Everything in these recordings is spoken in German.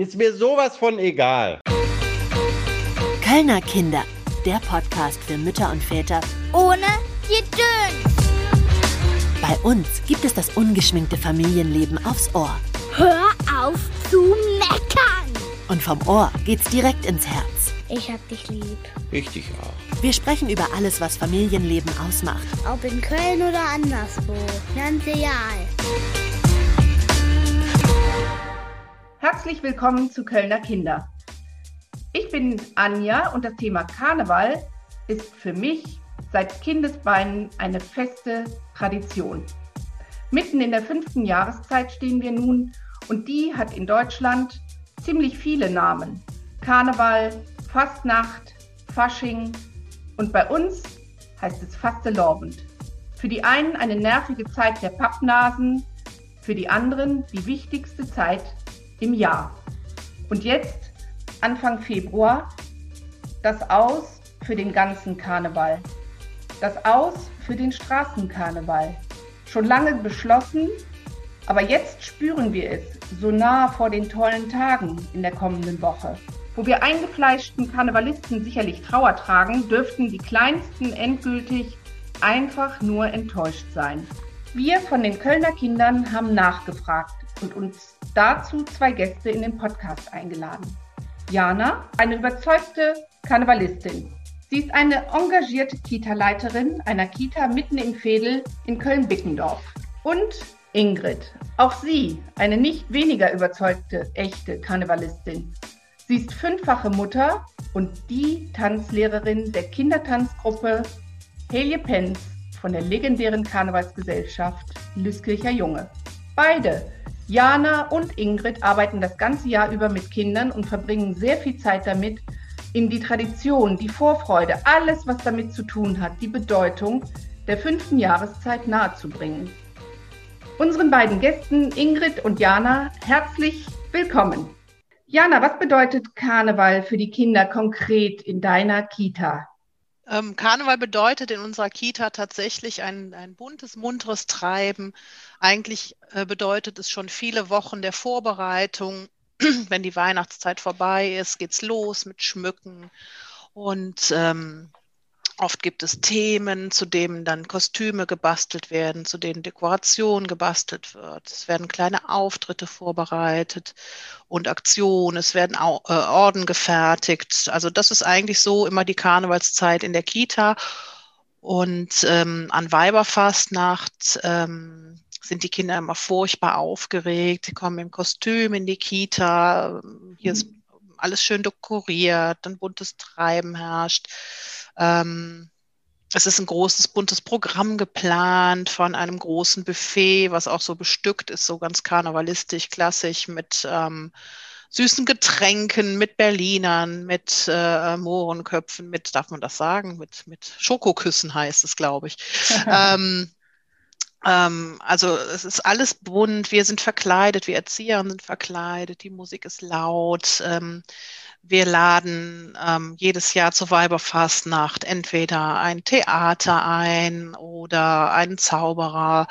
Ist mir sowas von egal. Kölner Kinder, der Podcast für Mütter und Väter ohne Gedöns. Bei uns gibt es das ungeschminkte Familienleben aufs Ohr. Hör auf zu meckern. Und vom Ohr geht's direkt ins Herz. Ich hab dich lieb. Ich dich auch. Wir sprechen über alles, was Familienleben ausmacht. Ob in Köln oder anderswo. Ganz egal. Herzlich willkommen zu Kölner Kinder. Ich bin Anja und das Thema Karneval ist für mich seit Kindesbeinen eine feste Tradition. Mitten in der fünften Jahreszeit stehen wir nun und die hat in Deutschland ziemlich viele Namen. Karneval, Fastnacht, Fasching und bei uns heißt es Fastelorbend. Für die einen eine nervige Zeit der Pappnasen, für die anderen die wichtigste Zeit im Jahr. Und jetzt, Anfang Februar, das Aus für den ganzen Karneval. Das Aus für den Straßenkarneval. Schon lange beschlossen, aber jetzt spüren wir es so nah vor den tollen Tagen in der kommenden Woche. Wo wir eingefleischten Karnevalisten sicherlich Trauer tragen, dürften die Kleinsten endgültig einfach nur enttäuscht sein. Wir von den Kölner Kindern haben nachgefragt und uns dazu zwei Gäste in den Podcast eingeladen. Jana, eine überzeugte Karnevalistin. Sie ist eine engagierte Kita-Leiterin einer Kita mitten im Fädel in Köln-Bickendorf. Und Ingrid, auch sie eine nicht weniger überzeugte echte Karnevalistin. Sie ist fünffache Mutter und die Tanzlehrerin der Kindertanzgruppe Helje Penz von der legendären Karnevalsgesellschaft Lüskircher Junge. Beide Jana und Ingrid arbeiten das ganze Jahr über mit Kindern und verbringen sehr viel Zeit damit, in die Tradition, die Vorfreude, alles, was damit zu tun hat, die Bedeutung der fünften Jahreszeit nahezubringen. Unseren beiden Gästen, Ingrid und Jana, herzlich willkommen. Jana, was bedeutet Karneval für die Kinder konkret in deiner Kita? Ähm, Karneval bedeutet in unserer Kita tatsächlich ein, ein buntes, munteres Treiben. Eigentlich äh, bedeutet es schon viele Wochen der Vorbereitung. Wenn die Weihnachtszeit vorbei ist, geht's los mit Schmücken und ähm, Oft gibt es Themen, zu denen dann Kostüme gebastelt werden, zu denen Dekoration gebastelt wird. Es werden kleine Auftritte vorbereitet und Aktionen. Es werden äh, Orden gefertigt. Also das ist eigentlich so immer die Karnevalszeit in der Kita. Und ähm, an Weiberfastnacht ähm, sind die Kinder immer furchtbar aufgeregt. Sie kommen im Kostüm in die Kita. Hier ist alles schön dekoriert, ein buntes Treiben herrscht. Ähm, es ist ein großes, buntes Programm geplant von einem großen Buffet, was auch so bestückt ist, so ganz karnevalistisch, klassisch mit ähm, süßen Getränken, mit Berlinern, mit äh, Mohrenköpfen, mit, darf man das sagen, mit, mit Schokoküssen heißt es, glaube ich. ähm, also es ist alles bunt, wir sind verkleidet, wir Erzieher sind verkleidet, die Musik ist laut. Ähm, wir laden ähm, jedes Jahr zur Weiberfastnacht entweder ein Theater ein oder einen Zauberer.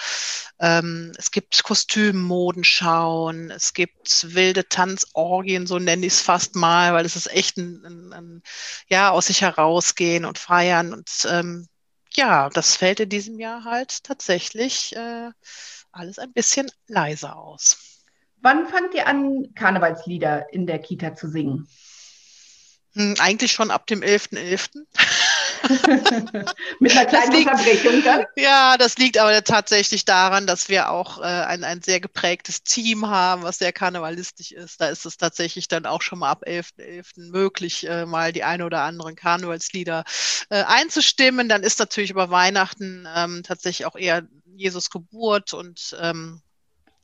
Ähm, es gibt Kostümmodenschauen, es gibt wilde Tanzorgien, so nenne ich es fast mal, weil es ist echt ein, ein, ein ja aus sich herausgehen und feiern und ähm, ja, das fällt in diesem Jahr halt tatsächlich äh, alles ein bisschen leiser aus. Wann fangt ihr an, Karnevalslieder in der Kita zu singen? Hm, eigentlich schon ab dem 11.11. .11. Mit einer kleinen liegt, Unterbrechung dann? Ja, das liegt aber tatsächlich daran, dass wir auch äh, ein, ein sehr geprägtes Team haben, was sehr karnevalistisch ist. Da ist es tatsächlich dann auch schon mal ab 11.11. .11. möglich, äh, mal die ein oder anderen Karnevalslieder äh, einzustimmen. Dann ist natürlich über Weihnachten ähm, tatsächlich auch eher Jesus Geburt und ähm,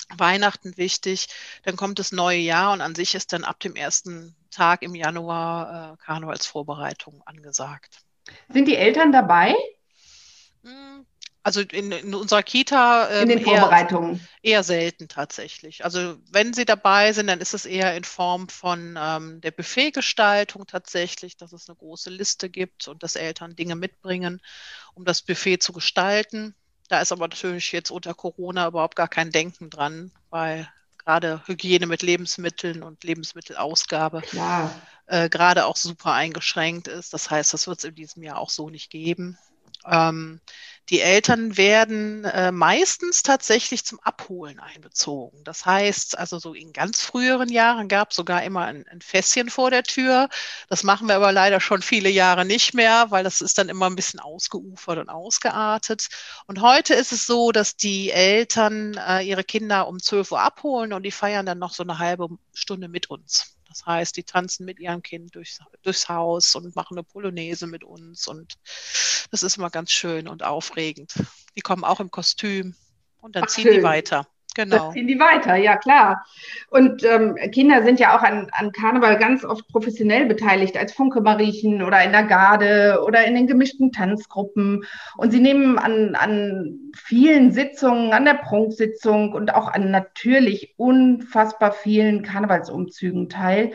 Weihnachten wichtig. Dann kommt das neue Jahr und an sich ist dann ab dem ersten Tag im Januar äh, Karnevalsvorbereitung angesagt. Sind die Eltern dabei? Hm, also in, in unserer Kita. Ähm, in den Vorbereitungen? Eher, eher, selten tatsächlich. Also wenn sie dabei sind, dann ist es eher in Form von ähm, der Buffetgestaltung tatsächlich, dass es eine große Liste gibt und dass Eltern Dinge mitbringen, um das Buffet zu gestalten. Da ist aber natürlich jetzt unter Corona überhaupt gar kein Denken dran, weil gerade Hygiene mit Lebensmitteln und Lebensmittelausgabe äh, gerade auch super eingeschränkt ist. Das heißt, das wird es in diesem Jahr auch so nicht geben. Ähm, die Eltern werden äh, meistens tatsächlich zum Abholen einbezogen. Das heißt, also so in ganz früheren Jahren gab es sogar immer ein, ein, Fässchen vor der Tür. Das machen wir aber leider schon viele Jahre nicht mehr, weil das ist dann immer ein bisschen ausgeufert und ausgeartet. Und heute ist es so, dass die Eltern äh, ihre Kinder um 12 Uhr abholen und die feiern dann noch so eine halbe Stunde mit uns. Das heißt, die tanzen mit ihrem Kind durchs, durchs Haus und machen eine Polonaise mit uns. Und das ist immer ganz schön und aufregend. Die kommen auch im Kostüm und dann Ach, ziehen schön. die weiter. Genau. Das ziehen die weiter, ja klar. Und ähm, Kinder sind ja auch an, an Karneval ganz oft professionell beteiligt, als Funke-Mariechen oder in der Garde oder in den gemischten Tanzgruppen. Und sie nehmen an, an vielen Sitzungen, an der Prunksitzung und auch an natürlich unfassbar vielen Karnevalsumzügen teil.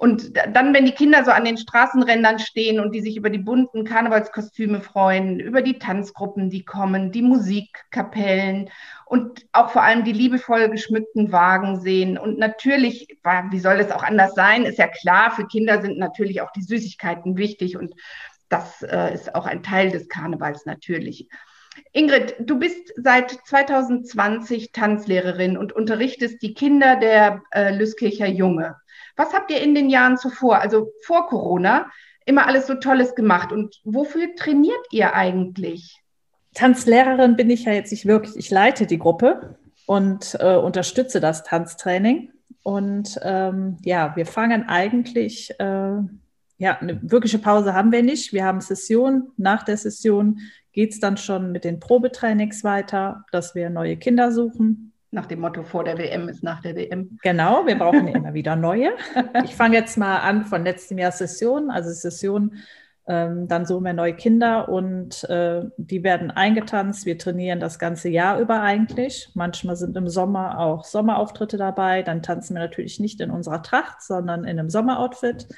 Und dann, wenn die Kinder so an den Straßenrändern stehen und die sich über die bunten Karnevalskostüme freuen, über die Tanzgruppen, die kommen, die Musikkapellen und auch vor allem die liebevoll geschmückten Wagen sehen. Und natürlich, wie soll es auch anders sein, ist ja klar, für Kinder sind natürlich auch die Süßigkeiten wichtig und das äh, ist auch ein Teil des Karnevals natürlich. Ingrid, du bist seit 2020 Tanzlehrerin und unterrichtest die Kinder der äh, Lüskircher Junge. Was habt ihr in den Jahren zuvor, also vor Corona, immer alles so Tolles gemacht und wofür trainiert ihr eigentlich? Tanzlehrerin bin ich ja jetzt nicht wirklich. Ich leite die Gruppe und äh, unterstütze das Tanztraining. Und ähm, ja, wir fangen eigentlich, äh, ja, eine wirkliche Pause haben wir nicht. Wir haben Session. Nach der Session geht es dann schon mit den Probetrainings weiter, dass wir neue Kinder suchen nach dem Motto, vor der WM ist nach der WM. Genau, wir brauchen immer wieder neue. Ich fange jetzt mal an von letztem Jahr Session, also Session, ähm, dann suchen wir neue Kinder und äh, die werden eingetanzt. Wir trainieren das ganze Jahr über eigentlich. Manchmal sind im Sommer auch Sommerauftritte dabei. Dann tanzen wir natürlich nicht in unserer Tracht, sondern in einem Sommeroutfit.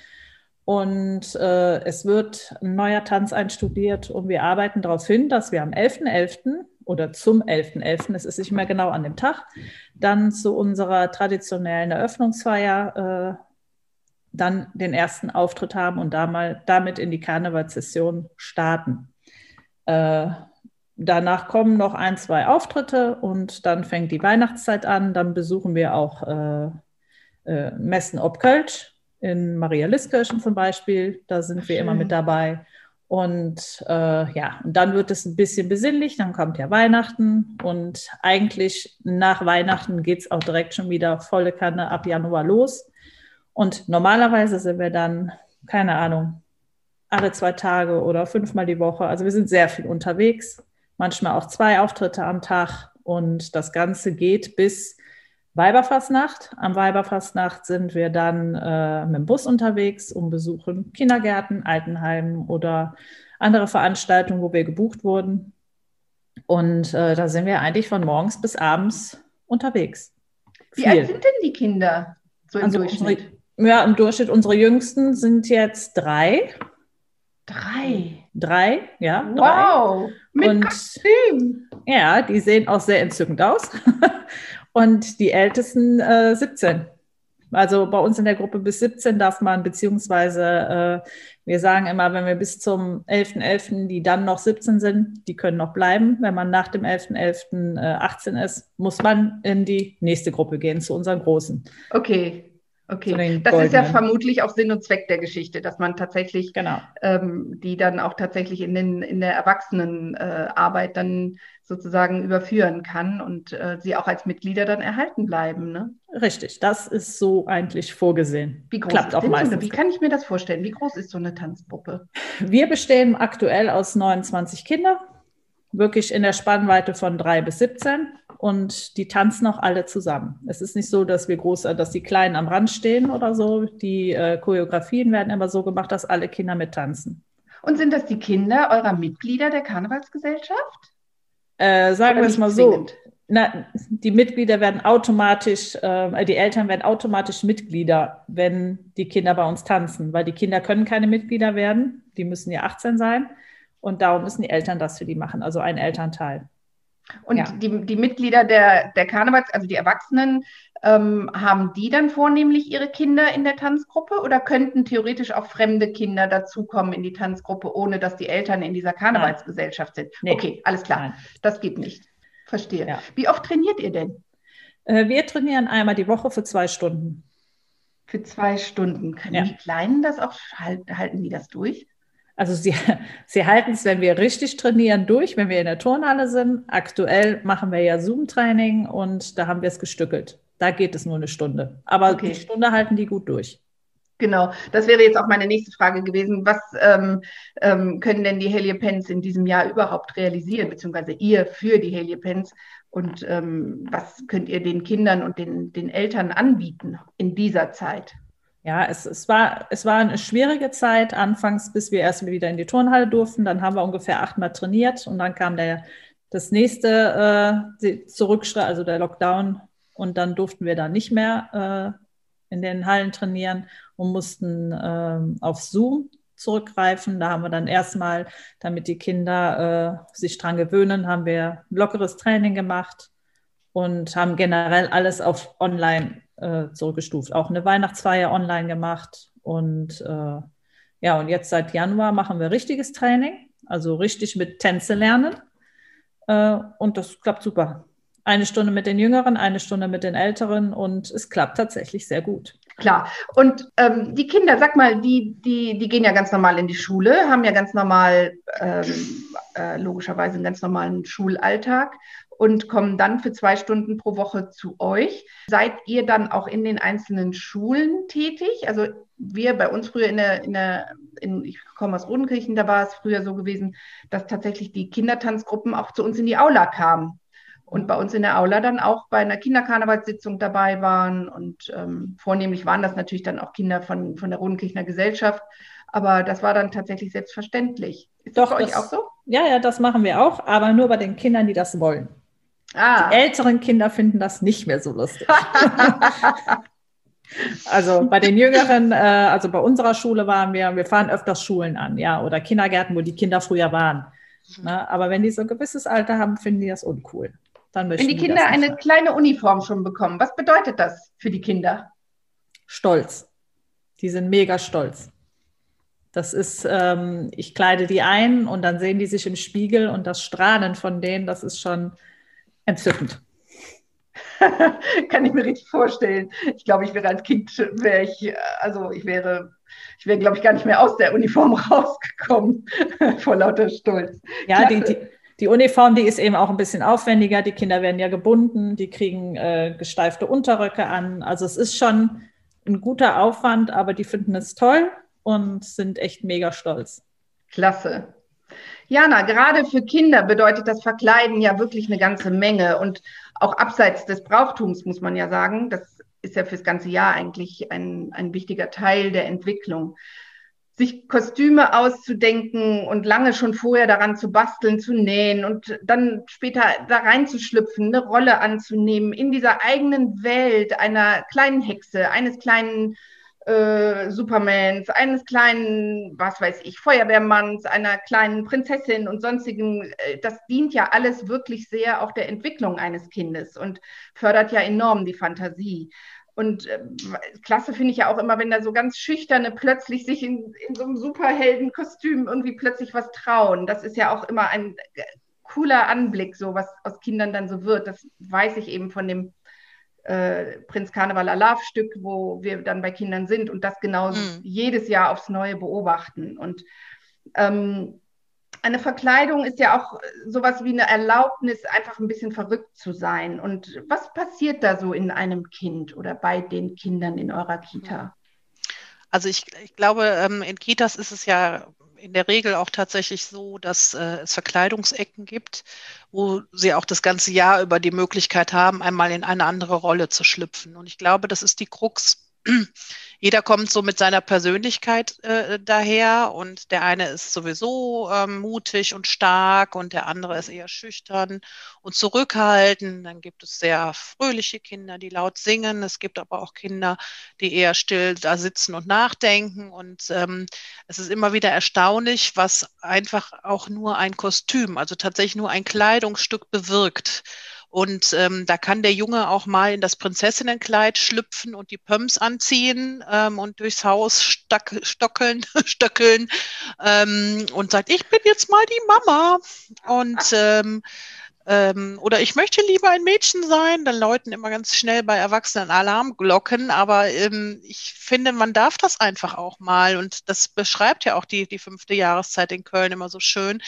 Und äh, es wird ein neuer Tanz einstudiert und wir arbeiten darauf hin, dass wir am 11.11. .11., oder zum 11.11., .11., es ist nicht mehr genau an dem Tag, dann zu unserer traditionellen Eröffnungsfeier äh, dann den ersten Auftritt haben und da mal, damit in die Karnevalssession starten. Äh, danach kommen noch ein, zwei Auftritte und dann fängt die Weihnachtszeit an. Dann besuchen wir auch äh, äh, Messen ob Kölsch in Maria Liskirchen zum Beispiel. Da sind wir immer mit dabei. Und äh, ja, und dann wird es ein bisschen besinnlich, dann kommt ja Weihnachten und eigentlich nach Weihnachten geht es auch direkt schon wieder volle Kanne ab Januar los. Und normalerweise sind wir dann, keine Ahnung, alle zwei Tage oder fünfmal die Woche. Also wir sind sehr viel unterwegs, manchmal auch zwei Auftritte am Tag und das Ganze geht bis Weiberfastnacht. Am Weiberfastnacht sind wir dann äh, mit dem Bus unterwegs und besuchen Kindergärten, Altenheimen oder andere Veranstaltungen, wo wir gebucht wurden. Und äh, da sind wir eigentlich von morgens bis abends unterwegs. Wie Viel. alt sind denn die Kinder so im also Durchschnitt? Unsere, ja, im Durchschnitt unsere Jüngsten sind jetzt drei. Drei. Drei, ja. Wow. Drei. Mit und Kostüm. ja, die sehen auch sehr entzückend aus. und die Ältesten äh, 17. Also bei uns in der Gruppe bis 17 darf man, beziehungsweise äh, wir sagen immer, wenn wir bis zum 11.11., .11., die dann noch 17 sind, die können noch bleiben. Wenn man nach dem 11.11. .11., äh, 18 ist, muss man in die nächste Gruppe gehen, zu unseren Großen. Okay. Okay, das ist ja vermutlich auch Sinn und Zweck der Geschichte, dass man tatsächlich genau. ähm, die dann auch tatsächlich in, den, in der Erwachsenenarbeit äh, dann sozusagen überführen kann und äh, sie auch als Mitglieder dann erhalten bleiben. Ne? Richtig, das ist so eigentlich vorgesehen. Wie groß Klappt auch meistens. So wie kann ich mir das vorstellen? Wie groß ist so eine Tanzgruppe? Wir bestehen aktuell aus 29 Kindern, wirklich in der Spannweite von 3 bis 17 und die tanzen auch alle zusammen. Es ist nicht so, dass wir groß, dass die Kleinen am Rand stehen oder so. Die äh, Choreografien werden immer so gemacht, dass alle Kinder mittanzen. Und sind das die Kinder eurer Mitglieder der Karnevalsgesellschaft? Äh, sagen wir es mal so. Na, die Mitglieder werden automatisch, äh, die Eltern werden automatisch Mitglieder, wenn die Kinder bei uns tanzen, weil die Kinder können keine Mitglieder werden, die müssen ja 18 sein und darum müssen die Eltern das für die machen, also ein Elternteil. Und ja. die, die Mitglieder der, der Karnevals, also die Erwachsenen, Ähm, haben die dann vornehmlich ihre Kinder in der Tanzgruppe oder könnten theoretisch auch fremde Kinder dazukommen in die Tanzgruppe, ohne dass die Eltern in dieser Karnevalsgesellschaft sind? Nee. Okay, alles klar. Nein. Das geht nicht. Verstehe. Ja. Wie oft trainiert ihr denn? Äh, wir trainieren einmal die Woche für zwei Stunden. Für zwei Stunden. Können ja. die Kleinen das auch halten? Halten die das durch? Also sie, sie halten es, wenn wir richtig trainieren, durch, wenn wir in der Turnhalle sind. Aktuell machen wir ja Zoom-Training und da haben wir es gestückelt. Da geht es nur eine Stunde. Aber okay. die Stunde halten die gut durch. Genau, das wäre jetzt auch meine nächste Frage gewesen. Was ähm, ähm, können denn die Heliopens in diesem Jahr überhaupt realisieren, beziehungsweise ihr für die Heliopens? Und ähm, was könnt ihr den Kindern und den, den Eltern anbieten in dieser Zeit? Ja, es, es, war, es war eine schwierige Zeit anfangs, bis wir erst wieder in die Turnhalle durften. Dann haben wir ungefähr achtmal trainiert und dann kam der, das nächste äh, Zurückschritt, also der Lockdown. Und dann durften wir da nicht mehr äh, in den Hallen trainieren und mussten äh, auf Zoom zurückgreifen. Da haben wir dann erstmal, damit die Kinder äh, sich dran gewöhnen, haben wir lockeres Training gemacht und haben generell alles auf online äh, zurückgestuft. Auch eine Weihnachtsfeier online gemacht. Und äh, ja, und jetzt seit Januar machen wir richtiges Training, also richtig mit Tänze lernen. Äh, und das klappt super. Eine Stunde mit den Jüngeren, eine Stunde mit den Älteren und es klappt tatsächlich sehr gut. Klar. Und ähm, die Kinder, sag mal, die, die, die gehen ja ganz normal in die Schule, haben ja ganz normal, ähm, äh, logischerweise einen ganz normalen Schulalltag und kommen dann für zwei Stunden pro Woche zu euch. Seid ihr dann auch in den einzelnen Schulen tätig? Also wir bei uns früher in der, in der in, ich komme aus Rodenkirchen, da war es früher so gewesen, dass tatsächlich die Kindertanzgruppen auch zu uns in die Aula kamen und bei uns in der Aula dann auch bei einer Kinderkarnevalssitzung dabei waren. Und ähm, vornehmlich waren das natürlich dann auch Kinder von, von der Rodenkirchner Gesellschaft. Aber das war dann tatsächlich selbstverständlich. Ist Doch, das bei euch auch so? Ja, ja, das machen wir auch, aber nur bei den Kindern, die das wollen. Ah. Die älteren Kinder finden das nicht mehr so lustig. also bei den Jüngeren, äh, also bei unserer Schule waren wir, wir fahren öfters Schulen an, ja, oder Kindergärten, wo die Kinder früher waren. Mhm. Na, aber wenn die so ein gewisses Alter haben, finden die das uncool. Dann Wenn die Kinder eine haben. kleine Uniform schon bekommen, was bedeutet das für die Kinder? Stolz. Die sind mega stolz. Das ist, ähm, ich kleide die ein und dann sehen die sich im Spiegel und das Strahlen von denen, das ist schon entzückend. Kann ich mir richtig vorstellen. Ich glaube, ich wäre als Kind, wäre ich, also ich wäre, ich wäre, glaube ich, gar nicht mehr aus der Uniform rausgekommen vor lauter Stolz. Ja, die, die, die Uniform, die ist eben auch ein bisschen aufwendiger. Die Kinder werden ja gebunden, die kriegen äh, gesteifte Unterröcke an. Also es ist schon ein guter Aufwand, aber die finden es toll und sind echt mega stolz. Klasse. Jana, gerade für Kinder bedeutet das Verkleiden ja wirklich eine ganze Menge und auch abseits des Brauchtums muss man ja sagen, das ist ja fürs ganze Jahr eigentlich ein, ein wichtiger Teil der Entwicklung sich Kostüme auszudenken und lange schon vorher daran zu basteln, zu nähen und dann später da reinzuschlüpfen, eine Rolle anzunehmen in dieser eigenen Welt einer kleinen Hexe, eines kleinen äh, Supermans, eines kleinen, was weiß ich, Feuerwehrmanns, einer kleinen Prinzessin und sonstigen. Äh, das dient ja alles wirklich sehr auch der Entwicklung eines Kindes und fördert ja enorm die Fantasie. Und äh, klasse finde ich ja auch immer, wenn da so ganz Schüchterne plötzlich sich in, in so einem Superheldenkostüm irgendwie plötzlich was trauen. Das ist ja auch immer ein äh, cooler Anblick, so was aus Kindern dann so wird. Das weiß ich eben von dem äh, Prinz Karneval Alarv Stück, wo wir dann bei Kindern sind und das genau mhm. jedes Jahr aufs Neue beobachten. Und ähm, eine Verkleidung ist ja auch sowas wie eine Erlaubnis, einfach ein bisschen verrückt zu sein. Und was passiert da so in einem Kind oder bei den Kindern in eurer Kita? Also ich, ich glaube, ähm, in Kitas ist es ja in der Regel auch tatsächlich so, dass äh, es Verkleidungsecken gibt, wo sie auch das ganze Jahr über die Möglichkeit haben, einmal in eine andere Rolle zu schlüpfen. Und ich glaube, das ist die Krux jeder kommt so mit seiner Persönlichkeit äh, daher und der eine ist sowieso ähm, mutig und stark und der andere ist eher schüchtern und zurückhaltend. Dann gibt es sehr fröhliche Kinder, die laut singen. Es gibt aber auch Kinder, die eher still da sitzen und nachdenken. Und ähm, es ist immer wieder erstaunlich, was einfach auch nur ein Kostüm, also tatsächlich nur ein Kleidungsstück bewirkt. Und ähm, da kann der Junge auch mal in das Prinzessinnenkleid schlüpfen und die Pumps anziehen ähm, und durchs Haus stack, stockeln, stöckeln ähm, und sagt, ich bin jetzt mal die Mama. Und ähm, ähm, oder ich möchte lieber ein Mädchen sein, dann läuten immer ganz schnell bei Erwachsenen Alarmglocken, aber ähm, ich finde, man darf das einfach auch mal und das beschreibt ja auch die, die fünfte Jahreszeit in Köln immer so schön.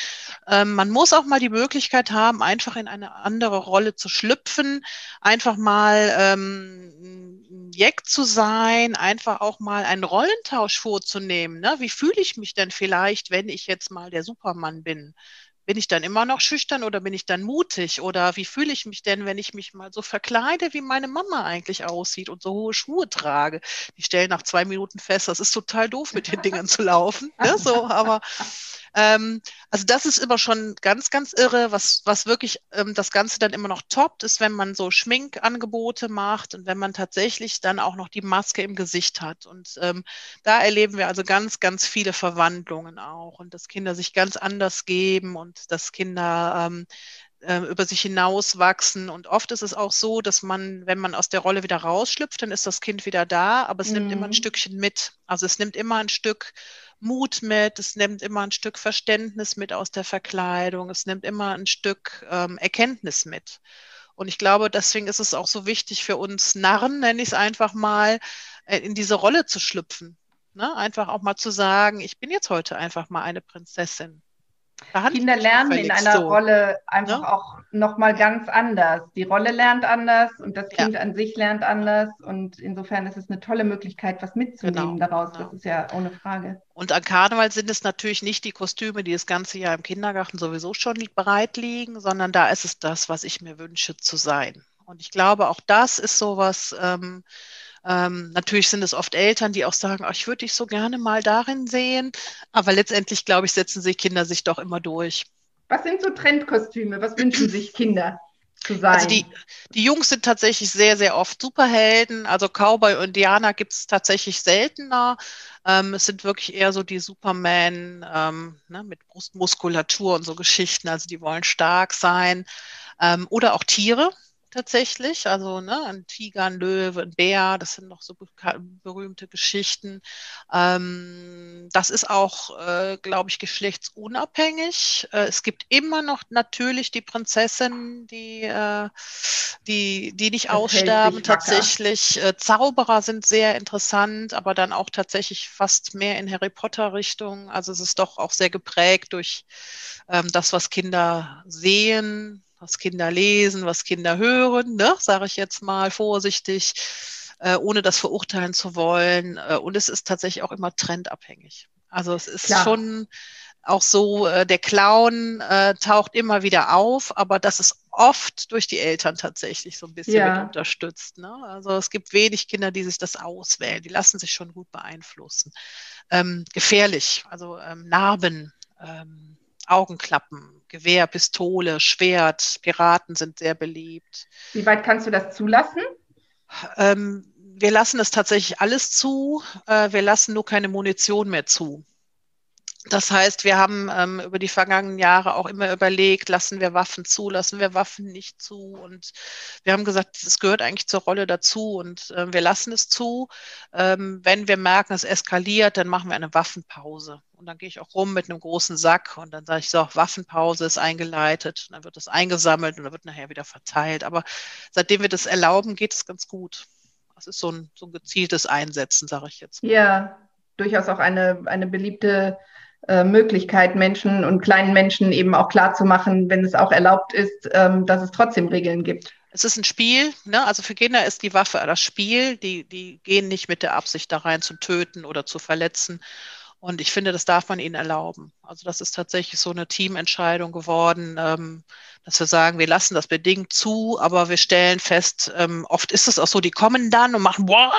Ähm, man muss auch mal die Möglichkeit haben, einfach in eine andere Rolle zu schlüpfen, einfach mal ähm, Jack zu sein, einfach auch mal einen Rollentausch vorzunehmen. Ne? Wie fühle ich mich denn vielleicht, wenn ich jetzt mal der Supermann bin? Bin ich dann immer noch schüchtern oder bin ich dann mutig? Oder wie fühle ich mich denn, wenn ich mich mal so verkleide, wie meine Mama eigentlich aussieht und so hohe Schuhe trage? Die stellen nach zwei Minuten fest, das ist total doof, mit den Dingen zu laufen. Ne? So, aber ähm, also das ist immer schon ganz, ganz irre. Was, was wirklich ähm, das Ganze dann immer noch toppt, ist, wenn man so Schminkangebote macht und wenn man tatsächlich dann auch noch die Maske im Gesicht hat. Und ähm, da erleben wir also ganz, ganz viele Verwandlungen auch und dass Kinder sich ganz anders geben und dass Kinder ähm, äh, über sich hinauswachsen. Und oft ist es auch so, dass man, wenn man aus der Rolle wieder rausschlüpft, dann ist das Kind wieder da, aber es mhm. nimmt immer ein mhm. Stückchen mit. Also es nimmt immer ein Stück Mut mit, es nimmt immer ein Stück Verständnis mit aus der Verkleidung, es nimmt immer ein Stück ähm, Erkenntnis mit. Und ich glaube, deswegen ist es auch so wichtig für uns Narren, nenne ich es einfach mal, äh, in diese Rolle zu schlüpfen. Ne? Einfach auch mal zu sagen, ich bin jetzt heute einfach mal eine Prinzessin. Kinder lernen in einer so. Rolle einfach ne? auch nochmal ganz anders. Die Rolle lernt anders und das Kind ja. an sich lernt anders. Und insofern ist es eine tolle Möglichkeit, was mitzunehmen genau, daraus. Genau. Das ist ja ohne Frage. Und an Karneval sind es natürlich nicht die Kostüme, die das ganze Jahr im Kindergarten sowieso schon bereit liegen, sondern da ist es das, was ich mir wünsche zu sein. Und ich glaube, auch das ist sowas, ähm, ähm, natürlich sind es oft Eltern, die auch sagen, oh, ich würde dich so gerne mal darin sehen. Aber letztendlich, glaube ich, setzen sich Kinder sich doch immer durch. Was sind so Trendkostüme? Was wünschen sich Kinder? Zu sein. Also die, die Jungs sind tatsächlich sehr, sehr oft Superhelden. Also Cowboy und Indianer gibt es tatsächlich seltener. Ähm, es sind wirklich eher so die Superman ähm, ne, mit Brustmuskulatur und so Geschichten. Also die wollen stark sein. Ähm, oder auch Tiere tatsächlich. Also ne, ein Tiger, ein Löwe, ein Bär, das sind noch so berühmte Geschichten. Ähm, das ist auch, äh, glaube ich, geschlechtsunabhängig. Äh, es gibt immer noch natürlich die Prinzessinnen, die, äh, die, die nicht das aussterben. Tatsächlich äh, Zauberer sind sehr interessant, aber dann auch tatsächlich fast mehr in Harry Potter-Richtung. Also es ist doch auch sehr geprägt durch ähm, das, was Kinder sehen, was Kinder lesen, was Kinder hören, ne, sage ich jetzt mal vorsichtig, äh, ohne das verurteilen zu wollen. Äh, und es ist tatsächlich auch immer trendabhängig. Also es ist Klar. schon auch so, äh, der Clown äh, taucht immer wieder auf, aber das ist oft durch die Eltern tatsächlich so ein bisschen ja. mit unterstützt. Ne? Also es gibt wenig Kinder, die sich das auswählen. Die lassen sich schon gut beeinflussen. Ähm, gefährlich, also ähm, Narben, ähm, Augenklappen, Gewehr, Pistole, Schwert, Piraten sind sehr beliebt. Wie weit kannst du das zulassen? Ähm, wir lassen es tatsächlich alles zu. Äh, wir lassen nur keine Munition mehr zu. Das heißt, wir haben ähm, über die vergangenen Jahre auch immer überlegt, lassen wir Waffen zu, lassen wir Waffen nicht zu. Und wir haben gesagt, es gehört eigentlich zur Rolle dazu und äh, wir lassen es zu. Ähm, wenn wir merken, es eskaliert, dann machen wir eine Waffenpause. Und dann gehe ich auch rum mit einem großen Sack und dann sage ich so, Waffenpause ist eingeleitet. Und dann wird es eingesammelt und dann wird nachher wieder verteilt. Aber seitdem wir das erlauben, geht es ganz gut. Das ist so ein, so ein gezieltes Einsetzen, sage ich jetzt. Ja, durchaus auch eine, eine beliebte äh, Möglichkeit, Menschen und kleinen Menschen eben auch klarzumachen, wenn es auch erlaubt ist, ähm, dass es trotzdem Regeln gibt. Es ist ein Spiel, ne? also für Kinder ist die Waffe das Spiel, die, die gehen nicht mit der Absicht da rein zu töten oder zu verletzen. Und ich finde, das darf man ihnen erlauben. Also das ist tatsächlich so eine Teamentscheidung geworden, ähm, dass wir sagen, wir lassen das bedingt zu, aber wir stellen fest, ähm, oft ist es auch so, die kommen dann und machen boah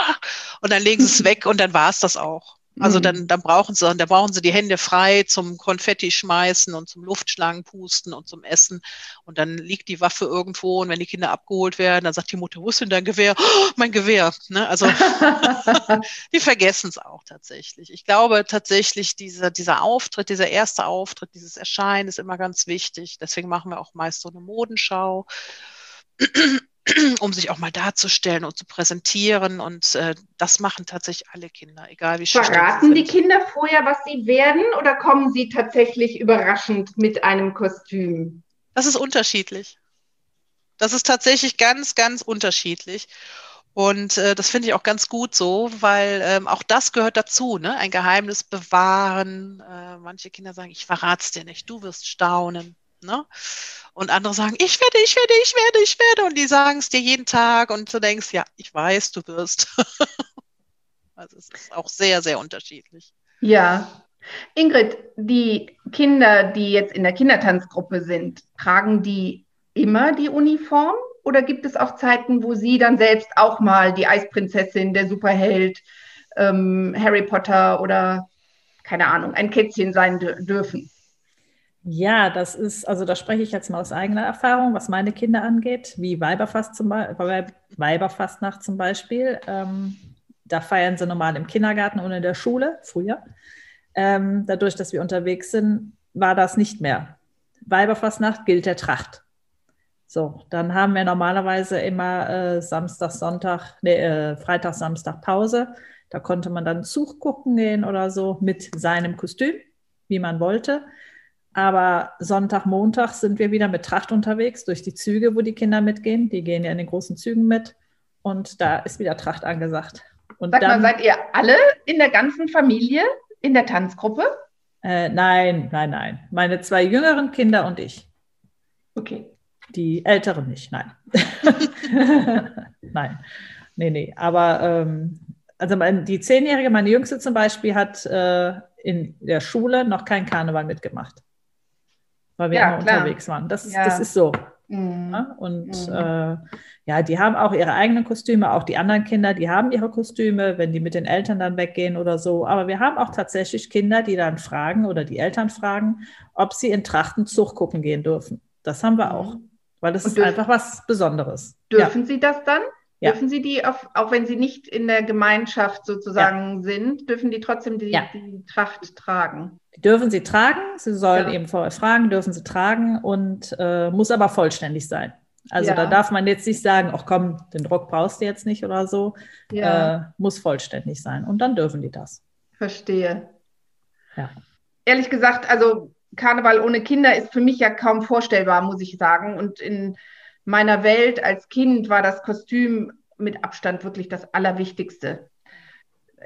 und dann legen sie es weg und dann war es das auch. Also mhm. dann, dann brauchen sie, da brauchen sie die Hände frei zum Konfetti schmeißen und zum Luftschlangen pusten und zum Essen. Und dann liegt die Waffe irgendwo und wenn die Kinder abgeholt werden, dann sagt die Mutter, wo ist denn dein Gewehr? Oh, mein Gewehr. Ne? Also die vergessen es auch tatsächlich. Ich glaube tatsächlich, dieser, dieser Auftritt, dieser erste Auftritt, dieses Erscheinen ist immer ganz wichtig. Deswegen machen wir auch meist so eine Modenschau um sich auch mal darzustellen und zu präsentieren. Und äh, das machen tatsächlich alle Kinder, egal wie schüchtern Verraten die Kinder vorher, was sie werden, oder kommen sie tatsächlich überraschend mit einem Kostüm? Das ist unterschiedlich. Das ist tatsächlich ganz, ganz unterschiedlich. Und äh, das finde ich auch ganz gut so, weil ähm, auch das gehört dazu, ne? Ein Geheimnis bewahren. Äh, manche Kinder sagen, ich verrate es dir nicht, du wirst staunen. Ne? Und andere sagen, ich werde, ich werde, ich werde, ich werde. Und die sagen es dir jeden Tag und du denkst, ja, ich weiß, du wirst. also es ist auch sehr, sehr unterschiedlich. Ja. Ingrid, die Kinder, die jetzt in der Kindertanzgruppe sind, tragen die immer die Uniform? Oder gibt es auch Zeiten, wo sie dann selbst auch mal die Eisprinzessin, der Superheld, ähm, Harry Potter oder keine Ahnung, ein Kätzchen sein dürfen? Ja, das ist, also da spreche ich jetzt mal aus eigener Erfahrung, was meine Kinder angeht, wie Weiberfast zum Be Weiberfastnacht zum Beispiel. Ähm, da feiern sie normal im Kindergarten und in der Schule, früher. Ähm, dadurch, dass wir unterwegs sind, war das nicht mehr. Weiberfastnacht gilt der Tracht. So, dann haben wir normalerweise immer äh, Samstag, Sonntag, nee, äh, Freitag, Samstag Pause. Da konnte man dann Zug gucken gehen oder so mit seinem Kostüm, wie man wollte. Aber Sonntag, Montag sind wir wieder mit Tracht unterwegs durch die Züge, wo die Kinder mitgehen. Die gehen ja in den großen Zügen mit. Und da ist wieder Tracht angesagt. Und Sag dann, mal, seid ihr alle in der ganzen Familie in der Tanzgruppe? Äh, nein, nein, nein. Meine zwei jüngeren Kinder und ich. Okay. Die älteren nicht, nein. nein. Nee, nee. Aber ähm, also die Zehnjährige, meine Jüngste zum Beispiel, hat äh, in der Schule noch kein Karneval mitgemacht weil wir ja, immer klar. unterwegs waren. Das, ja. das ist so. Mhm. Ja? Und mhm. äh, ja, die haben auch ihre eigenen Kostüme, auch die anderen Kinder, die haben ihre Kostüme, wenn die mit den Eltern dann weggehen oder so. Aber wir haben auch tatsächlich Kinder, die dann fragen oder die Eltern fragen, ob sie in Trachtenzug gucken gehen dürfen. Das haben wir auch, mhm. weil das ist einfach was Besonderes. Dürfen Sie das dann? Ja. Dürfen Sie die, auf, auch wenn sie nicht in der Gemeinschaft sozusagen ja. sind, dürfen die trotzdem die, ja. die, Tracht tragen? Die dürfen sie tragen. Sie sollen eben vorher fragen, dürfen sie tragen und äh, muss aber vollständig sein. Also da darf man jetzt nicht sagen, ach komm, den Rock brauchst du jetzt nicht oder so. Äh, muss vollständig sein. Und dann dürfen die das. Verstehe. Ja. Ehrlich gesagt, also Karneval ohne Kinder ist für mich ja kaum vorstellbar, muss ich sagen. Und in meiner Welt als Kind war das Kostüm mit Abstand wirklich das Allerwichtigste.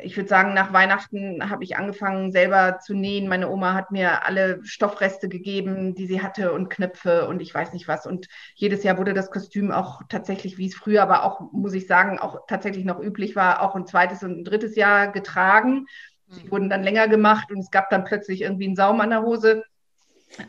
Ich würde sagen, nach Weihnachten habe ich angefangen, selber zu nähen. Meine Oma hat mir alle Stoffreste gegeben, die sie hatte und Knöpfe und ich weiß nicht was. Und jedes Jahr wurde das Kostüm auch tatsächlich, wie es früher, aber auch, muss ich sagen, auch tatsächlich noch üblich war, auch ein zweites und ein drittes Jahr getragen. Sie mhm. wurden dann länger gemacht und es gab dann plötzlich irgendwie einen Saum an der Hose.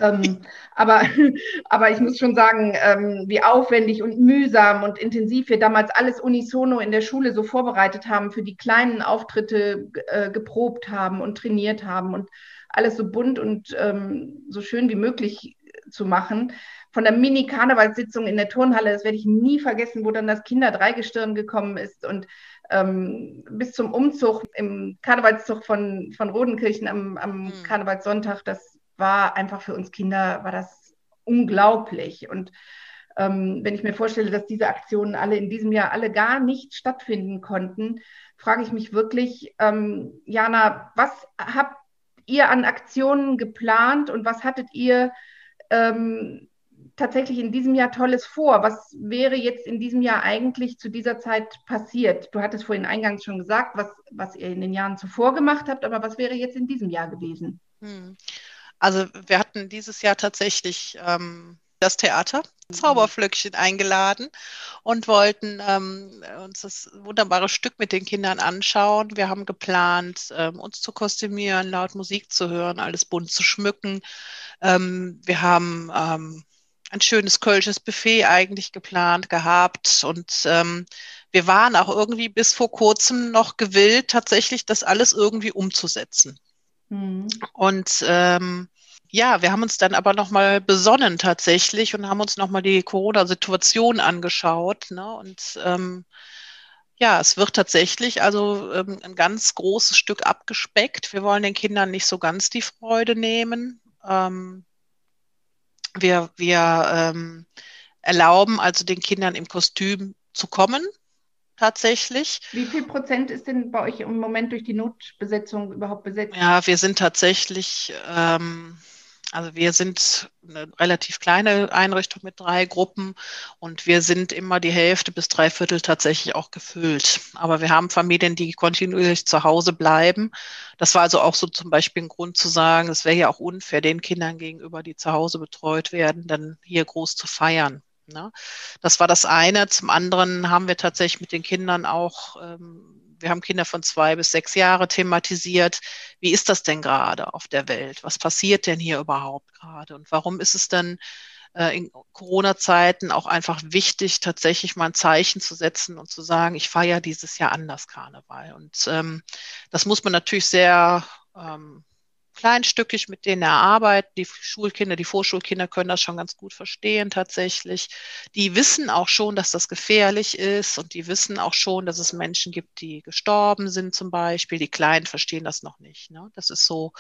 Ähm, aber, aber ich muss schon sagen, ähm, wie aufwendig und mühsam und intensiv wir damals alles unisono in der Schule so vorbereitet haben, für die kleinen Auftritte äh, geprobt haben und trainiert haben und alles so bunt und ähm, so schön wie möglich zu machen. Von der Mini-Karnevalssitzung in der Turnhalle, das werde ich nie vergessen, wo dann das Kinderdreigestirn gekommen ist und ähm, bis zum Umzug im Karnevalszug von, von Rodenkirchen am, am mhm. Karnevalssonntag, das war einfach für uns Kinder, war das unglaublich. Und ähm, wenn ich mir vorstelle, dass diese Aktionen alle in diesem Jahr alle gar nicht stattfinden konnten, frage ich mich wirklich, ähm, Jana, was habt ihr an Aktionen geplant und was hattet ihr ähm, tatsächlich in diesem Jahr Tolles vor? Was wäre jetzt in diesem Jahr eigentlich zu dieser Zeit passiert? Du hattest vorhin eingangs schon gesagt, was, was ihr in den Jahren zuvor gemacht habt, aber was wäre jetzt in diesem Jahr gewesen? Hm. Also wir hatten dieses Jahr tatsächlich ähm, das Theater mhm. Zauberflöckchen eingeladen und wollten ähm, uns das wunderbare Stück mit den Kindern anschauen. Wir haben geplant, ähm, uns zu kostümieren, laut Musik zu hören, alles bunt zu schmücken. Ähm, wir haben ähm, ein schönes kölsches Buffet eigentlich geplant gehabt und ähm, wir waren auch irgendwie bis vor kurzem noch gewillt, tatsächlich das alles irgendwie umzusetzen. Mhm. Und ähm, ja, wir haben uns dann aber nochmal besonnen tatsächlich und haben uns nochmal die Corona-Situation angeschaut. Ne? Und ähm, ja, es wird tatsächlich also ähm, ein ganz großes Stück abgespeckt. Wir wollen den Kindern nicht so ganz die Freude nehmen. Ähm, wir wir ähm, erlauben also den Kindern im Kostüm zu kommen, tatsächlich. Wie viel Prozent ist denn bei euch im Moment durch die Notbesetzung überhaupt besetzt? Ja, wir sind tatsächlich, ähm, also wir sind eine relativ kleine Einrichtung mit drei Gruppen und wir sind immer die Hälfte bis drei Viertel tatsächlich auch gefüllt. Aber wir haben Familien, die kontinuierlich zu Hause bleiben. Das war also auch so zum Beispiel ein Grund zu sagen, es wäre ja auch unfair den Kindern gegenüber, die zu Hause betreut werden, dann hier groß zu feiern. Ne? Das war das eine. Zum anderen haben wir tatsächlich mit den Kindern auch, ähm, wir haben Kinder von zwei bis sechs Jahre thematisiert. Wie ist das denn gerade auf der Welt? Was passiert denn hier überhaupt gerade? Und warum ist es denn äh, in Corona-Zeiten auch einfach wichtig, tatsächlich mal ein Zeichen zu setzen und zu sagen, ich feiere dieses Jahr anders Karneval. Und ähm, das muss man natürlich sehr ähm, kleinstückig mit denen erarbeiten. Die Schulkinder, die Vorschulkinder können das schon ganz gut verstehen tatsächlich. Die wissen auch schon, dass das gefährlich ist und die wissen auch schon, dass es Menschen gibt, die gestorben sind zum Beispiel. Die Kleinen verstehen das noch nicht. Ne? Das ist so.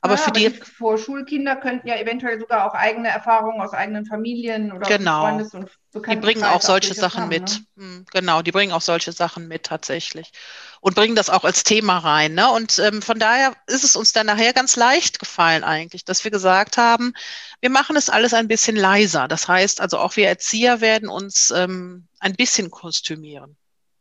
Aber ja, für aber die, die Vorschulkinder könnten ja eventuell sogar auch eigene Erfahrungen aus eigenen Familien oder genau. Freundes- und die bringen auch solche Sachen haben, mit. Ne? Hm, genau, die bringen auch solche Sachen mit tatsächlich und bringen das auch als Thema rein. Ne? Und ähm, von daher ist es uns dann nachher ganz leicht gefallen eigentlich, dass wir gesagt haben, wir machen es alles ein bisschen leiser. Das heißt also auch wir Erzieher werden uns ähm, ein bisschen kostümieren.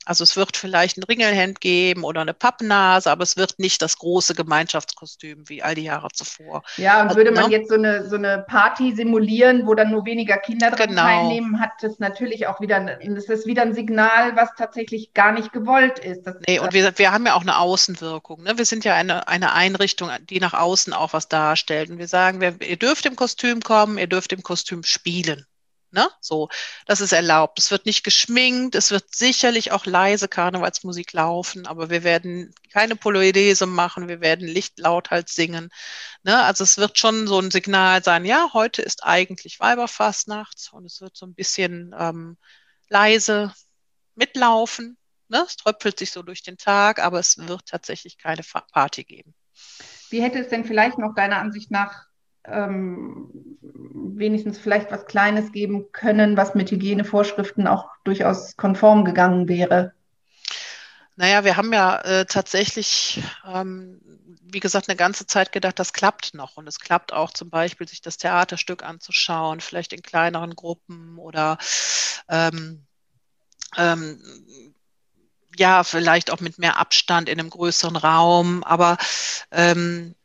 Also es wird vielleicht ein Ringelhemd geben oder eine Pappnase, aber es wird nicht das große Gemeinschaftskostüm wie all die Jahre zuvor. Ja, und also, würde man ne? jetzt so eine, so eine Party simulieren, wo dann nur weniger Kinder dran genau. teilnehmen, hat das natürlich auch wieder, das ist wieder ein Signal, was tatsächlich gar nicht gewollt ist. Das nee, und wir, wir haben ja auch eine Außenwirkung. Ne? Wir sind ja eine, eine Einrichtung, die nach außen auch was darstellt. Und wir sagen, wir, ihr dürft im Kostüm kommen, ihr dürft im Kostüm spielen. Ne? So, das ist erlaubt. Es wird nicht geschminkt, es wird sicherlich auch leise Karnevalsmusik laufen, aber wir werden keine Poloidese machen, wir werden Licht laut halt singen. Ne? Also es wird schon so ein Signal sein, ja, heute ist eigentlich Weiberfastnacht und es wird so ein bisschen ähm, leise mitlaufen. Ne? Es tröpfelt sich so durch den Tag, aber es wird tatsächlich keine Party geben. Wie hätte es denn vielleicht noch deiner Ansicht nach ähm, wenigstens vielleicht was Kleines geben können, was mit Hygienevorschriften auch durchaus konform gegangen wäre? Naja, wir haben ja äh, tatsächlich, ähm, wie gesagt, eine ganze Zeit gedacht, das klappt noch. Und es klappt auch zum Beispiel, sich das Theaterstück anzuschauen, vielleicht in kleineren Gruppen oder ähm, ähm, ja, vielleicht auch mit mehr Abstand in einem größeren Raum. Aber ähm,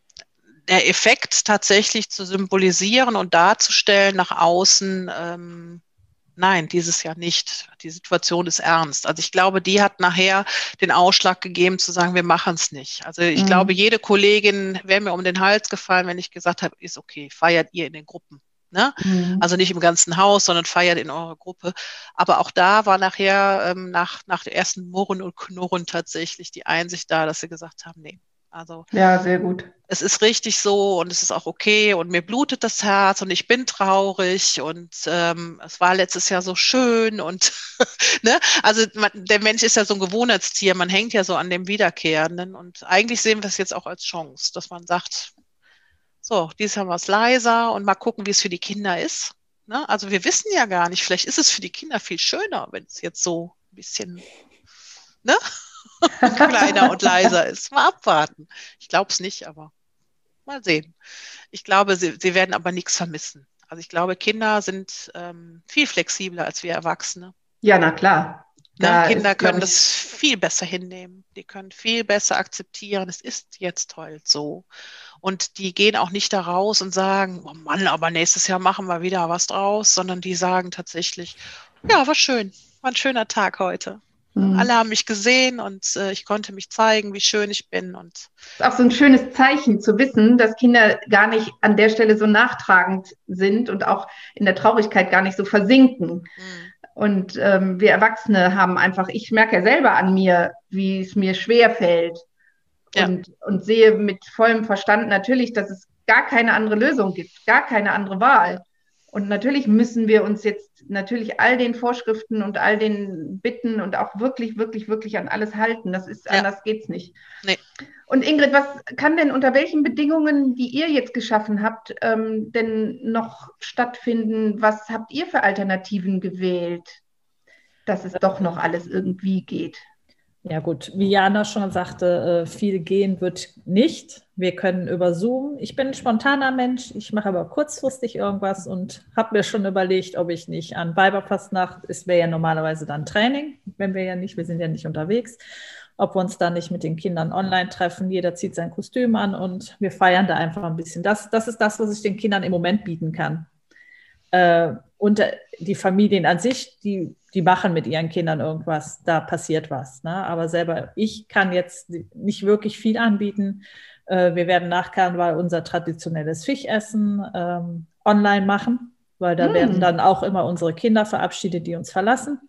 der Effekt tatsächlich zu symbolisieren und darzustellen nach außen, ähm, nein, dieses Jahr nicht. Die Situation ist ernst. Also ich glaube, die hat nachher den Ausschlag gegeben zu sagen, wir machen es nicht. Also ich mhm. glaube, jede Kollegin wäre mir um den Hals gefallen, wenn ich gesagt habe, ist okay, feiert ihr in den Gruppen. Ne? Mhm. Also nicht im ganzen Haus, sondern feiert in eurer Gruppe. Aber auch da war nachher ähm, nach, nach der ersten Murren und Knurren tatsächlich die Einsicht da, dass sie gesagt haben, nee, also ja, sehr gut. Es ist richtig so und es ist auch okay und mir blutet das Herz und ich bin traurig und ähm, es war letztes Jahr so schön und ne, also man, der Mensch ist ja so ein Gewohnheitstier, man hängt ja so an dem Wiederkehrenden und eigentlich sehen wir es jetzt auch als Chance, dass man sagt, so, dieses Jahr war es leiser und mal gucken, wie es für die Kinder ist. Ne? Also wir wissen ja gar nicht, vielleicht ist es für die Kinder viel schöner, wenn es jetzt so ein bisschen, ne? kleiner und leiser ist. Mal abwarten. Ich glaube es nicht, aber mal sehen. Ich glaube, sie, sie werden aber nichts vermissen. Also ich glaube, Kinder sind ähm, viel flexibler als wir Erwachsene. Ja, na klar. Ne? Kinder ist, können das viel besser hinnehmen. Die können viel besser akzeptieren. Es ist jetzt halt so. Und die gehen auch nicht da raus und sagen, oh Mann, aber nächstes Jahr machen wir wieder was draus, sondern die sagen tatsächlich, ja, war schön, war ein schöner Tag heute. Mhm. Alle haben mich gesehen und äh, ich konnte mich zeigen, wie schön ich bin. Und das ist auch so ein schönes Zeichen zu wissen, dass Kinder gar nicht an der Stelle so nachtragend sind und auch in der Traurigkeit gar nicht so versinken. Mhm. Und ähm, wir Erwachsene haben einfach, ich merke ja selber an mir, wie es mir schwer fällt. Ja. Und, und sehe mit vollem Verstand natürlich, dass es gar keine andere Lösung gibt, gar keine andere Wahl. Und natürlich müssen wir uns jetzt natürlich all den Vorschriften und all den Bitten und auch wirklich, wirklich, wirklich an alles halten. Das ist, ja. anders geht's nicht. Nee. Und Ingrid, was kann denn unter welchen Bedingungen, die ihr jetzt geschaffen habt, ähm, denn noch stattfinden? Was habt ihr für Alternativen gewählt, dass es doch noch alles irgendwie geht? Ja gut, wie Jana schon sagte, äh, viel gehen wird nicht. Wir können über Zoom. Ich bin ein spontaner Mensch, ich mache aber kurzfristig irgendwas und habe mir schon überlegt, ob ich nicht an Weiberfastnacht, es wäre ja normalerweise dann Training, wenn wir ja nicht, wir sind ja nicht unterwegs, ob wir uns dann nicht mit den Kindern online treffen. Jeder zieht sein Kostüm an und wir feiern da einfach ein bisschen. Das, das ist das, was ich den Kindern im Moment bieten kann. Äh, und die Familien an sich, die die machen mit ihren Kindern irgendwas, da passiert was. Ne? Aber selber, ich kann jetzt nicht wirklich viel anbieten. Äh, wir werden nach Karneval unser traditionelles Fischessen ähm, online machen, weil da mm. werden dann auch immer unsere Kinder verabschiedet, die uns verlassen.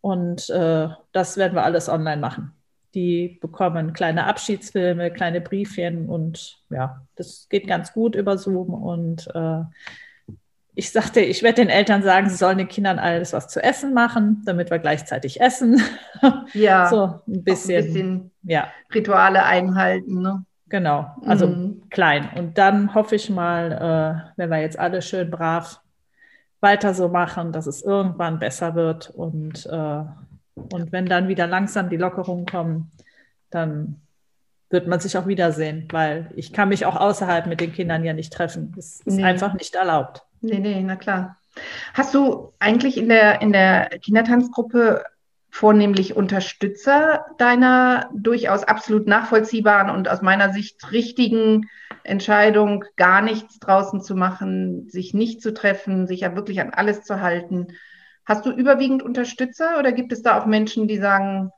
Und äh, das werden wir alles online machen. Die bekommen kleine Abschiedsfilme, kleine Briefchen und ja, das geht ganz gut über Zoom und äh, ich sagte, ich werde den Eltern sagen, sie sollen den Kindern alles was zu essen machen, damit wir gleichzeitig essen. Ja. so ein bisschen, ein bisschen ja. Rituale einhalten. Ne? Genau, also mhm. klein. Und dann hoffe ich mal, äh, wenn wir jetzt alle schön brav weiter so machen, dass es irgendwann besser wird. Und, äh, und wenn dann wieder langsam die Lockerungen kommen, dann wird man sich auch wiedersehen, weil ich kann mich auch außerhalb mit den Kindern ja nicht treffen. Das ist nee. einfach nicht erlaubt. Nee, nee, na klar. Hast du eigentlich in der, in der Kindertanzgruppe vornehmlich Unterstützer deiner durchaus absolut nachvollziehbaren und aus meiner Sicht richtigen Entscheidung, gar nichts draußen zu machen, sich nicht zu treffen, sich ja wirklich an alles zu halten? Hast du überwiegend Unterstützer oder gibt es da auch Menschen, die sagen,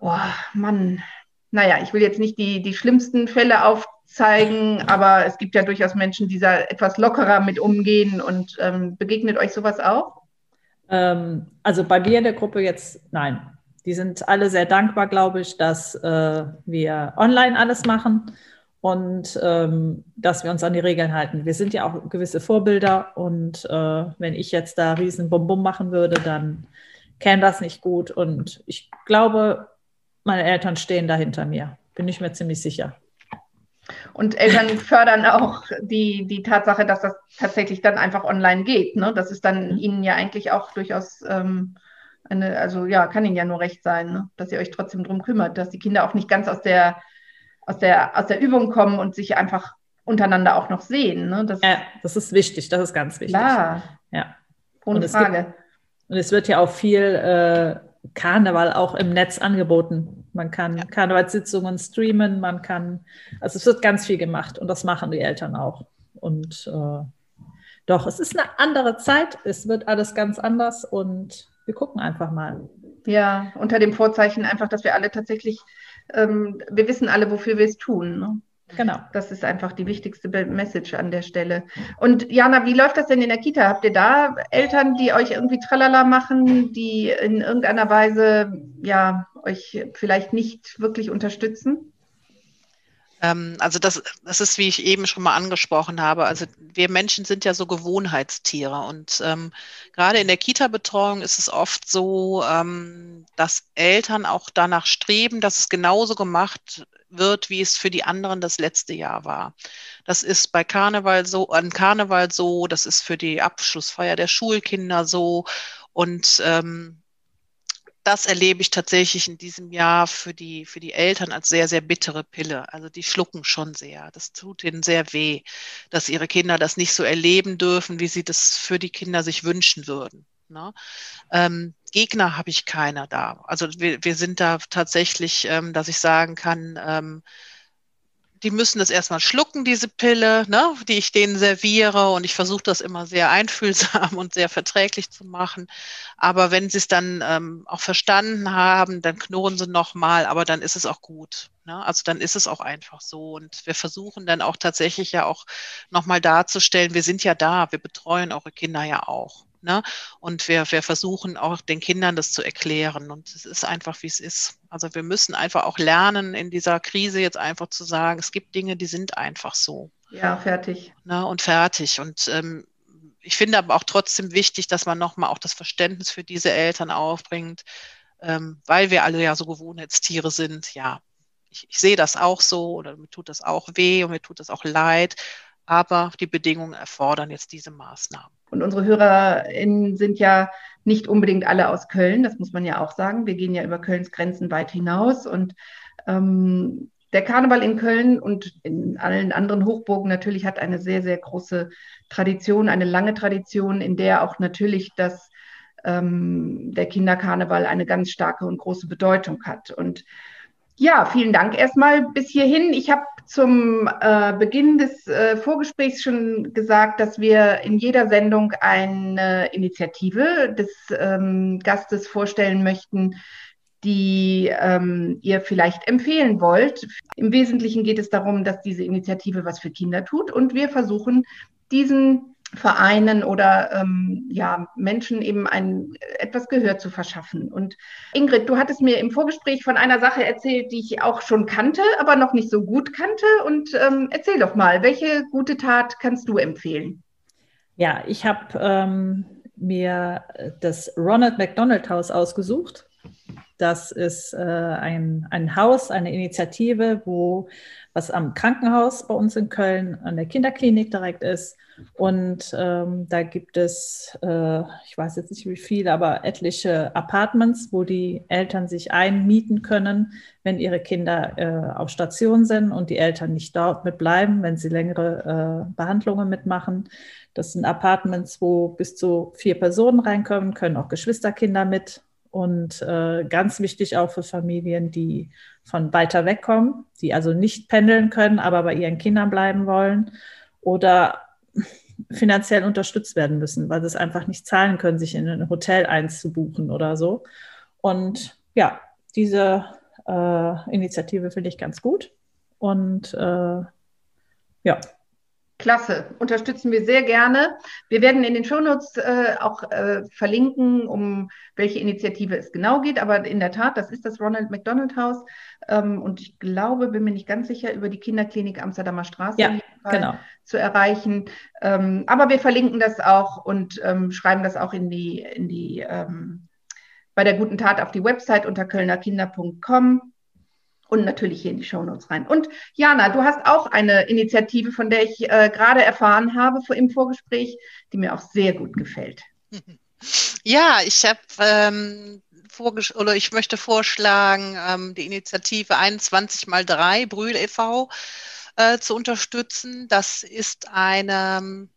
oh Mann, naja, ich will jetzt nicht die, die schlimmsten Fälle auf, zeigen, aber es gibt ja durchaus Menschen, die da etwas lockerer mit umgehen und ähm, begegnet euch sowas auch? Ähm, also bei mir in der Gruppe jetzt nein. Die sind alle sehr dankbar, glaube ich, dass äh, wir online alles machen und ähm, dass wir uns an die Regeln halten. Wir sind ja auch gewisse Vorbilder und äh, wenn ich jetzt da riesen Bum-Bum machen würde, dann käme das nicht gut und ich glaube, meine Eltern stehen da hinter mir. Bin ich mir ziemlich sicher. Und Eltern fördern auch die, die Tatsache, dass das tatsächlich dann einfach online geht. Ne? Das ist dann mhm. ihnen ja eigentlich auch durchaus ähm, eine, also ja, kann ihnen ja nur recht sein, ne? dass ihr euch trotzdem drum kümmert, dass die Kinder auch nicht ganz aus der, aus der, aus der Übung kommen und sich einfach untereinander auch noch sehen. Ne? Das, ja, das ist wichtig, das ist ganz wichtig. Klar. Ja. Ohne und Frage. Gibt, und es wird ja auch viel äh, Karneval auch im Netz angeboten. Man kann ja. Karnevalssitzungen streamen, man kann, also es wird ganz viel gemacht und das machen die Eltern auch. Und äh, doch, es ist eine andere Zeit, es wird alles ganz anders und wir gucken einfach mal. Ja, unter dem Vorzeichen einfach, dass wir alle tatsächlich, ähm, wir wissen alle, wofür wir es tun. Ne? Genau. Das ist einfach die wichtigste Message an der Stelle. Und Jana, wie läuft das denn in der Kita? Habt ihr da Eltern, die euch irgendwie tralala machen, die in irgendeiner Weise ja euch vielleicht nicht wirklich unterstützen? Ähm, also das, das ist, wie ich eben schon mal angesprochen habe. Also wir Menschen sind ja so Gewohnheitstiere und ähm, gerade in der Kita-Betreuung ist es oft so, ähm, dass Eltern auch danach streben, dass es genauso gemacht wird, wie es für die anderen das letzte Jahr war. Das ist bei Karneval so, an Karneval so, das ist für die Abschlussfeier der Schulkinder so und ähm, das erlebe ich tatsächlich in diesem Jahr für die, für die Eltern als sehr, sehr bittere Pille. Also die schlucken schon sehr. Das tut ihnen sehr weh, dass ihre Kinder das nicht so erleben dürfen, wie sie das für die Kinder sich wünschen würden. Ne? Ähm, Gegner habe ich keiner da. Also wir, wir sind da tatsächlich, ähm, dass ich sagen kann, ähm, die müssen das erstmal schlucken, diese Pille, ne, die ich denen serviere. Und ich versuche das immer sehr einfühlsam und sehr verträglich zu machen. Aber wenn sie es dann ähm, auch verstanden haben, dann knurren sie nochmal, aber dann ist es auch gut. Ne? Also dann ist es auch einfach so. Und wir versuchen dann auch tatsächlich ja auch nochmal darzustellen, wir sind ja da, wir betreuen eure Kinder ja auch. Ne? Und wir, wir versuchen auch den Kindern das zu erklären. Und es ist einfach, wie es ist. Also wir müssen einfach auch lernen, in dieser Krise jetzt einfach zu sagen, es gibt Dinge, die sind einfach so. Ja, fertig. Ne? Und fertig. Und ähm, ich finde aber auch trotzdem wichtig, dass man nochmal auch das Verständnis für diese Eltern aufbringt, ähm, weil wir alle ja so Gewohnheitstiere sind. Ja, ich, ich sehe das auch so oder mir tut das auch weh und mir tut das auch leid, aber die Bedingungen erfordern jetzt diese Maßnahmen. Und unsere HörerInnen sind ja nicht unbedingt alle aus Köln, das muss man ja auch sagen. Wir gehen ja über Kölns Grenzen weit hinaus und ähm, der Karneval in Köln und in allen anderen Hochburgen natürlich hat eine sehr, sehr große Tradition, eine lange Tradition, in der auch natürlich das, ähm, der Kinderkarneval eine ganz starke und große Bedeutung hat. Und ja, vielen Dank erstmal bis hierhin. Ich habe zum äh, Beginn des äh, Vorgesprächs schon gesagt, dass wir in jeder Sendung eine Initiative des ähm, Gastes vorstellen möchten, die ähm, ihr vielleicht empfehlen wollt. Im Wesentlichen geht es darum, dass diese Initiative was für Kinder tut und wir versuchen, diesen Vereinen oder ähm, ja, Menschen eben ein etwas Gehör zu verschaffen. Und Ingrid, du hattest mir im Vorgespräch von einer Sache erzählt, die ich auch schon kannte, aber noch nicht so gut kannte. Und ähm, erzähl doch mal, welche gute Tat kannst du empfehlen? Ja, ich habe ähm, mir das Ronald McDonald Haus ausgesucht. Das ist äh, ein, ein Haus, eine Initiative, wo was am Krankenhaus bei uns in Köln an der Kinderklinik direkt ist und ähm, da gibt es, äh, ich weiß jetzt nicht wie viele, aber etliche Apartments, wo die Eltern sich einmieten können, wenn ihre Kinder äh, auf Station sind und die Eltern nicht dort mitbleiben, wenn sie längere äh, Behandlungen mitmachen. Das sind Apartments, wo bis zu vier Personen reinkommen, können auch Geschwisterkinder mit. Und äh, ganz wichtig auch für Familien, die von weiter weg kommen, die also nicht pendeln können, aber bei ihren Kindern bleiben wollen. Oder finanziell unterstützt werden müssen, weil sie es einfach nicht zahlen können, sich in ein Hotel einzubuchen oder so. Und ja, diese äh, Initiative finde ich ganz gut. Und äh, ja, Klasse, unterstützen wir sehr gerne. Wir werden in den Shownotes äh, auch äh, verlinken, um welche Initiative es genau geht. Aber in der Tat, das ist das Ronald McDonald Haus. Ähm, und ich glaube, bin mir nicht ganz sicher, über die Kinderklinik Amsterdamer Straße ja, genau. zu erreichen. Ähm, aber wir verlinken das auch und ähm, schreiben das auch in die, in die ähm, bei der guten Tat auf die Website unter kölnerkinder.com und natürlich hier in die Shownotes rein. Und Jana, du hast auch eine Initiative, von der ich äh, gerade erfahren habe im Vorgespräch, die mir auch sehr gut gefällt. Ja, ich habe ähm, oder ich möchte vorschlagen, ähm, die Initiative 21 mal 3 Brühl e.V. Äh, zu unterstützen. Das ist eine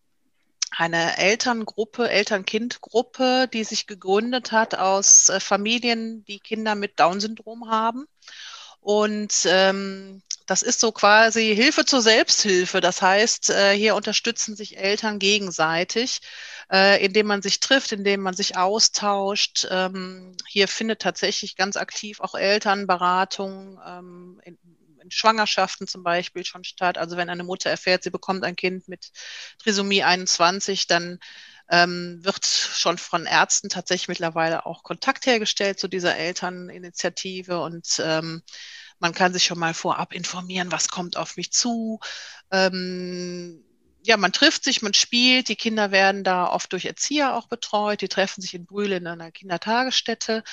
eine Elterngruppe, Eltern-Kind-Gruppe, die sich gegründet hat aus äh, Familien, die Kinder mit Down-Syndrom haben und ähm, das ist so quasi Hilfe zur Selbsthilfe. Das heißt, äh, hier unterstützen sich Eltern gegenseitig, äh, indem man sich trifft, indem man sich austauscht. Ähm, hier findet tatsächlich ganz aktiv auch Elternberatung ähm, in, in Schwangerschaften zum Beispiel schon statt. Also wenn eine Mutter erfährt, sie bekommt ein Kind mit Trisomie 21, dann ähm, wird schon von Ärzten tatsächlich mittlerweile auch Kontakt hergestellt zu dieser Elterninitiative und ähm, man kann sich schon mal vorab informieren, was kommt auf mich zu. Ähm, ja, man trifft sich, man spielt, die Kinder werden da oft durch Erzieher auch betreut, die treffen sich in Brühl in einer Kindertagesstätte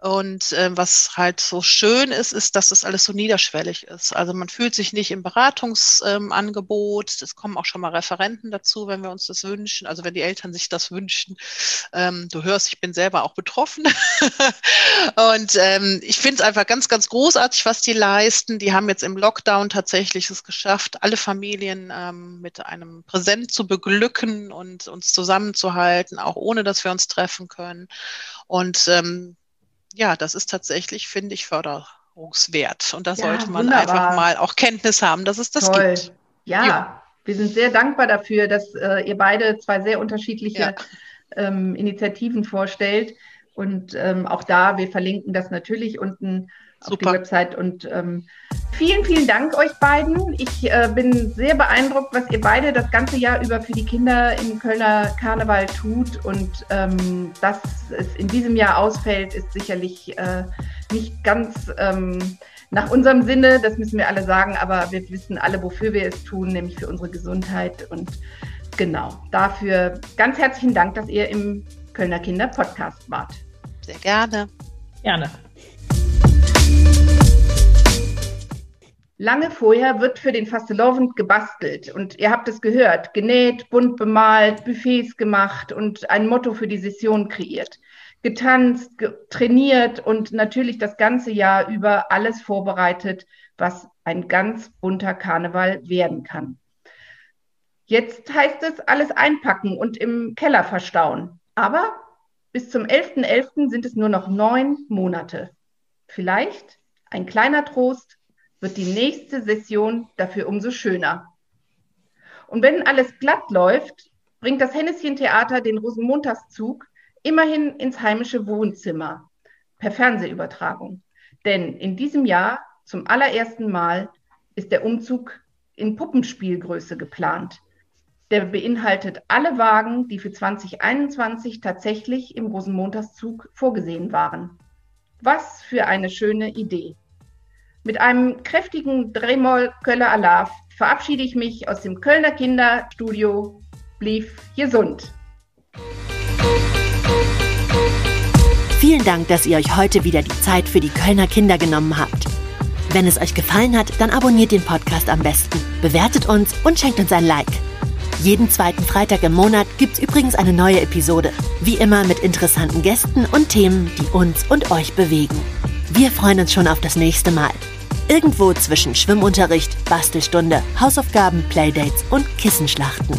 und äh, was halt so schön ist, ist, dass das alles so niederschwellig ist. Also man fühlt sich nicht im Beratungsangebot. Ähm, es kommen auch schon mal Referenten dazu, wenn wir uns das wünschen. Also wenn die Eltern sich das wünschen. Ähm, du hörst, ich bin selber auch betroffen. und ähm, ich finde es einfach ganz, ganz großartig, was die leisten. Die haben jetzt im Lockdown tatsächlich es geschafft, alle Familien ähm, mit einem Präsent zu beglücken und uns zusammenzuhalten, auch ohne dass wir uns treffen können. Und ähm, ja, das ist tatsächlich, finde ich, förderungswert. Und da ja, sollte man wunderbar. einfach mal auch Kenntnis haben, dass es das Toll. gibt. Ja, ja, wir sind sehr dankbar dafür, dass äh, ihr beide zwei sehr unterschiedliche ja. ähm, Initiativen vorstellt. Und ähm, auch da, wir verlinken das natürlich unten Super. auf die Website. Und ähm, vielen, vielen Dank euch beiden. Ich äh, bin sehr beeindruckt, was ihr beide das ganze Jahr über für die Kinder im Kölner Karneval tut. Und ähm, dass es in diesem Jahr ausfällt, ist sicherlich äh, nicht ganz ähm, nach unserem Sinne. Das müssen wir alle sagen. Aber wir wissen alle, wofür wir es tun, nämlich für unsere Gesundheit. Und Genau, dafür ganz herzlichen Dank, dass ihr im Kölner Kinder Podcast wart. Sehr gerne. Gerne. Lange vorher wird für den Fastelovend gebastelt und ihr habt es gehört, genäht, bunt bemalt, Buffets gemacht und ein Motto für die Session kreiert. Getanzt, ge trainiert und natürlich das ganze Jahr über alles vorbereitet, was ein ganz bunter Karneval werden kann. Jetzt heißt es alles einpacken und im Keller verstauen. Aber bis zum 11.11. .11. sind es nur noch neun Monate. Vielleicht ein kleiner Trost wird die nächste Session dafür umso schöner. Und wenn alles glatt läuft, bringt das Henneschen-Theater den Rosenmontagszug immerhin ins heimische Wohnzimmer per Fernsehübertragung. Denn in diesem Jahr zum allerersten Mal ist der Umzug in Puppenspielgröße geplant. Der beinhaltet alle Wagen, die für 2021 tatsächlich im Rosenmontagszug vorgesehen waren. Was für eine schöne Idee. Mit einem kräftigen Drehmoll Köller Alarv verabschiede ich mich aus dem Kölner Kinderstudio. Blieb gesund. Vielen Dank, dass ihr euch heute wieder die Zeit für die Kölner Kinder genommen habt. Wenn es euch gefallen hat, dann abonniert den Podcast am besten, bewertet uns und schenkt uns ein Like. Jeden zweiten Freitag im Monat gibt's übrigens eine neue Episode. Wie immer mit interessanten Gästen und Themen, die uns und euch bewegen. Wir freuen uns schon auf das nächste Mal. Irgendwo zwischen Schwimmunterricht, Bastelstunde, Hausaufgaben, Playdates und Kissenschlachten.